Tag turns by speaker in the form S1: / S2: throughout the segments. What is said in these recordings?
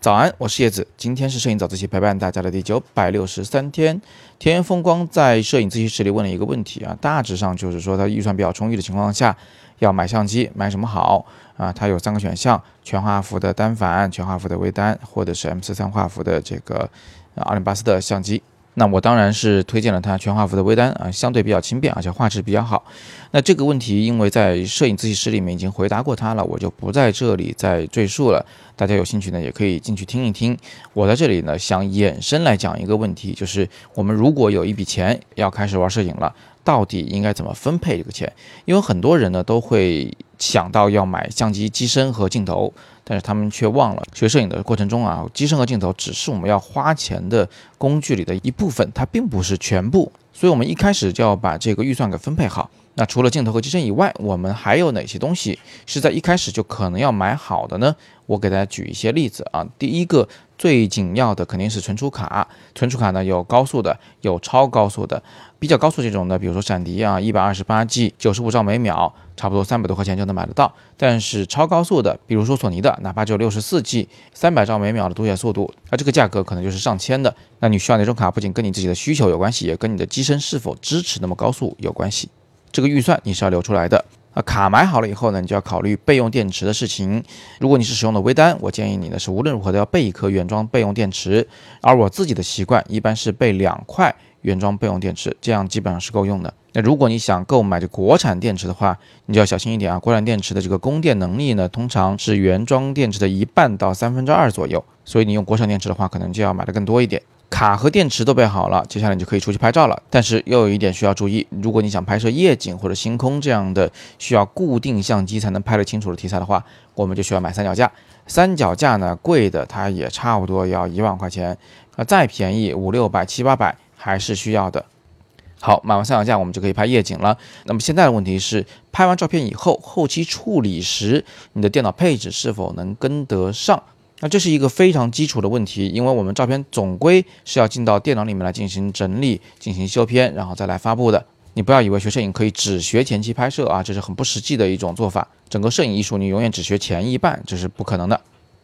S1: 早安，我是叶子。今天是摄影早自习陪伴大家的第九百六十三天。田园风光在摄影自习室里问了一个问题啊，大致上就是说他预算比较充裕的情况下，要买相机买什么好啊？他有三个选项：全画幅的单反、全画幅的微单，或者是 M 四三画幅的这个二零八四的相机。那我当然是推荐了它全画幅的微单啊，相对比较轻便，而且画质比较好。那这个问题，因为在摄影自习室里面已经回答过它了，我就不在这里再赘述了。大家有兴趣呢，也可以进去听一听。我在这里呢，想衍生来讲一个问题，就是我们如果有一笔钱要开始玩摄影了，到底应该怎么分配这个钱？因为很多人呢都会想到要买相机机身和镜头。但是他们却忘了，学摄影的过程中啊，机身和镜头只是我们要花钱的工具里的一部分，它并不是全部。所以，我们一开始就要把这个预算给分配好。那除了镜头和机身以外，我们还有哪些东西是在一开始就可能要买好的呢？我给大家举一些例子啊。第一个最紧要的肯定是存储卡，存储卡呢有高速的，有超高速的。比较高速这种的，比如说闪迪啊，一百二十八 G，九十五兆每秒，差不多三百多块钱就能买得到。但是超高速的，比如说索尼的，哪怕只有六十四 G，三百兆每秒的读写速度，那这个价格可能就是上千的。那你需要哪种卡，不仅跟你自己的需求有关系，也跟你的机身是否支持那么高速有关系。这个预算你是要留出来的。啊，卡买好了以后呢，你就要考虑备用电池的事情。如果你是使用的微单，我建议你呢是无论如何都要备一颗原装备用电池。而我自己的习惯一般是备两块。原装备用电池，这样基本上是够用的。那如果你想购买这国产电池的话，你就要小心一点啊。国产电池的这个供电能力呢，通常是原装电池的一半到三分之二左右，所以你用国产电池的话，可能就要买的更多一点。卡和电池都备好了，接下来你就可以出去拍照了。但是又有一点需要注意，如果你想拍摄夜景或者星空这样的需要固定相机才能拍得清楚的题材的话，我们就需要买三脚架。三脚架呢，贵的它也差不多要一万块钱，那，再便宜五六百七八百。还是需要的。好，买完三脚架，我们就可以拍夜景了。那么现在的问题是，拍完照片以后，后期处理时，你的电脑配置是否能跟得上？那这是一个非常基础的问题，因为我们照片总归是要进到电脑里面来进行整理、进行修片，然后再来发布的。你不要以为学摄影可以只学前期拍摄啊，这是很不实际的一种做法。整个摄影艺术，你永远只学前一半，这是不可能的。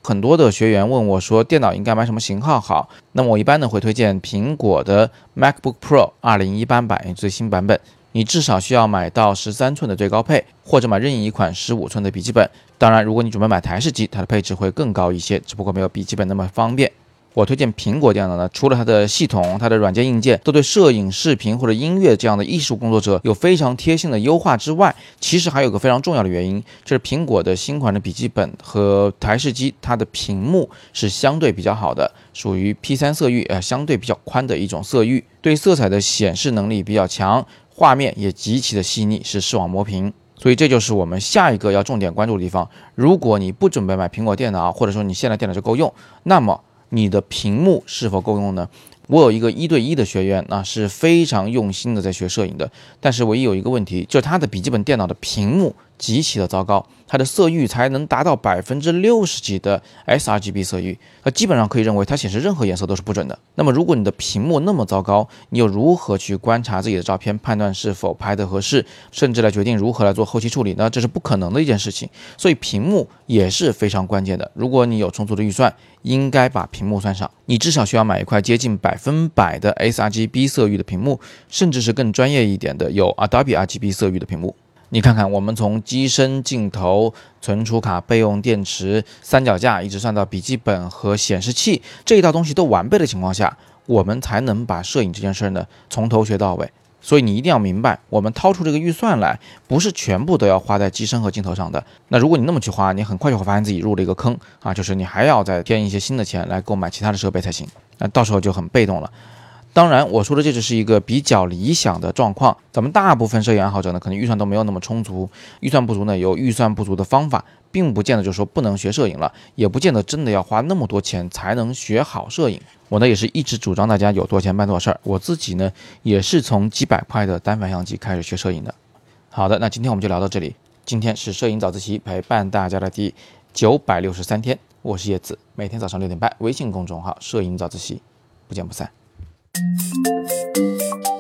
S1: 很多的学员问我说，电脑应该买什么型号好？那么我一般呢会推荐苹果的 MacBook Pro 二零一八版最新版本。你至少需要买到十三寸的最高配，或者买任意一款十五寸的笔记本。当然，如果你准备买台式机，它的配置会更高一些，只不过没有笔记本那么方便。我推荐苹果电脑呢，除了它的系统、它的软件硬件都对摄影、视频或者音乐这样的艺术工作者有非常贴心的优化之外，其实还有个非常重要的原因，就是苹果的新款的笔记本和台式机，它的屏幕是相对比较好的，属于 P3 色域，呃，相对比较宽的一种色域，对色彩的显示能力比较强，画面也极其的细腻，是视网膜屏。所以这就是我们下一个要重点关注的地方。如果你不准备买苹果电脑，或者说你现在电脑就够用，那么你的屏幕是否够用呢？我有一个一对一的学员，那是非常用心的在学摄影的，但是唯一有一个问题，就是他的笔记本电脑的屏幕。极其的糟糕，它的色域才能达到百分之六十几的 sRGB 色域，那基本上可以认为它显示任何颜色都是不准的。那么如果你的屏幕那么糟糕，你又如何去观察自己的照片，判断是否拍得合适，甚至来决定如何来做后期处理呢？这是不可能的一件事情。所以屏幕也是非常关键的。如果你有充足的预算，应该把屏幕算上。你至少需要买一块接近百分百的 sRGB 色域的屏幕，甚至是更专业一点的有 Adobe RGB 色域的屏幕。你看看，我们从机身、镜头、存储卡、备用电池、三脚架，一直算到笔记本和显示器这一套东西都完备的情况下，我们才能把摄影这件事儿呢从头学到尾。所以你一定要明白，我们掏出这个预算来，不是全部都要花在机身和镜头上的。那如果你那么去花，你很快就会发现自己入了一个坑啊，就是你还要再添一些新的钱来购买其他的设备才行，那到时候就很被动了。当然，我说的这只是一个比较理想的状况。咱们大部分摄影爱好者呢，可能预算都没有那么充足。预算不足呢，有预算不足的方法，并不见得就说不能学摄影了，也不见得真的要花那么多钱才能学好摄影。我呢，也是一直主张大家有多少钱办多少事儿。我自己呢，也是从几百块的单反相机开始学摄影的。好的，那今天我们就聊到这里。今天是摄影早自习陪伴大家的第九百六十三天，我是叶子，每天早上六点半，微信公众号“摄影早自习”，不见不散。Thank you.